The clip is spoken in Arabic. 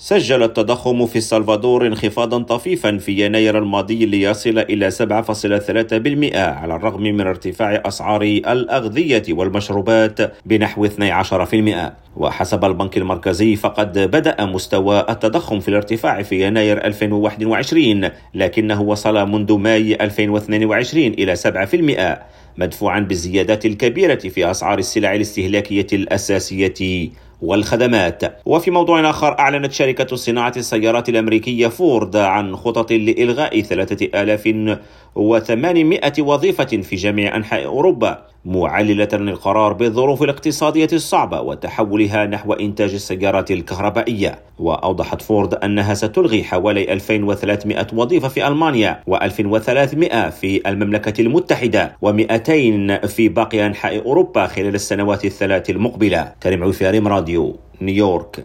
سجل التضخم في السلفادور انخفاضا طفيفا في يناير الماضي ليصل إلى 7.3% على الرغم من ارتفاع أسعار الأغذية والمشروبات بنحو 12% وحسب البنك المركزي فقد بدأ مستوى التضخم في الارتفاع في يناير 2021 لكنه وصل منذ ماي 2022 إلى 7% مدفوعا بالزيادات الكبيرة في أسعار السلع الاستهلاكية الأساسية. والخدمات. وفي موضوع آخر أعلنت شركة صناعة السيارات الأمريكية فورد عن خطط لإلغاء 3800 وظيفة في جميع أنحاء أوروبا. معللة القرار بالظروف الاقتصادية الصعبة وتحولها نحو إنتاج السيارات الكهربائية. وأوضحت فورد أنها ستلغي حوالي 2300 وظيفة في ألمانيا و1300 في المملكة المتحدة و200 في باقي أنحاء أوروبا خلال السنوات الثلاث المقبلة. كريم عوفي راديو نيويورك.